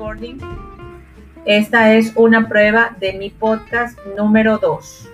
recording. Esta es una prueba de mi podcast número 2.